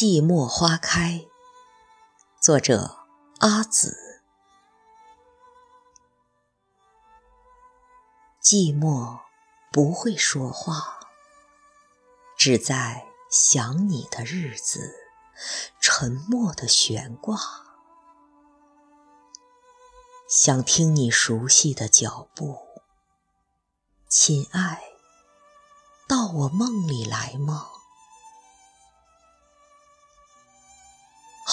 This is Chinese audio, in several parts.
寂寞花开，作者阿紫。寂寞不会说话，只在想你的日子，沉默的悬挂。想听你熟悉的脚步，亲爱，到我梦里来吗？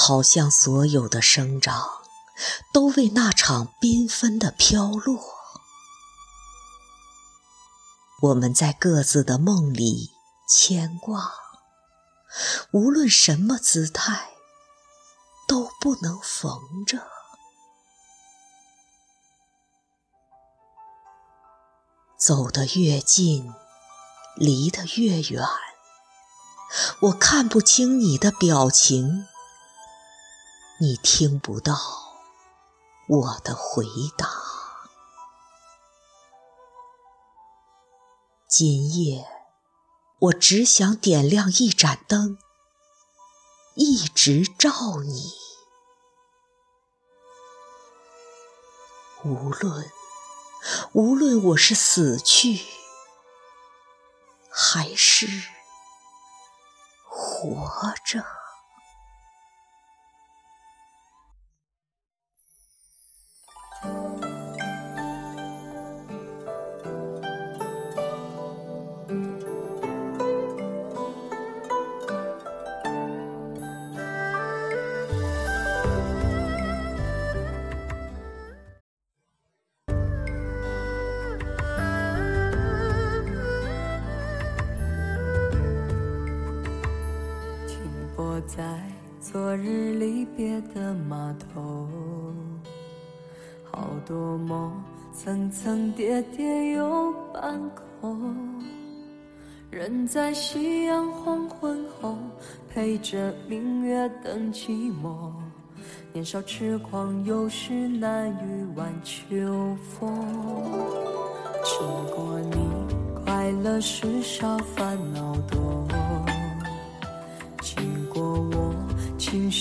好像所有的生长，都为那场缤纷的飘落。我们在各自的梦里牵挂，无论什么姿态，都不能缝着。走得越近，离得越远，我看不清你的表情。你听不到我的回答。今夜，我只想点亮一盏灯，一直照你。无论无论我是死去，还是活着。我在昨日离别的码头，好多梦层层叠叠又半空。人在夕阳黄昏后，陪着明月等寂寞。年少痴狂，有时难御晚秋风。经过你，快乐时少，烦恼多。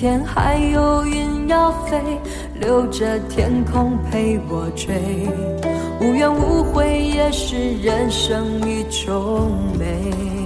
天还有云要飞。留着天空陪我追，无怨无悔也是人生一种美。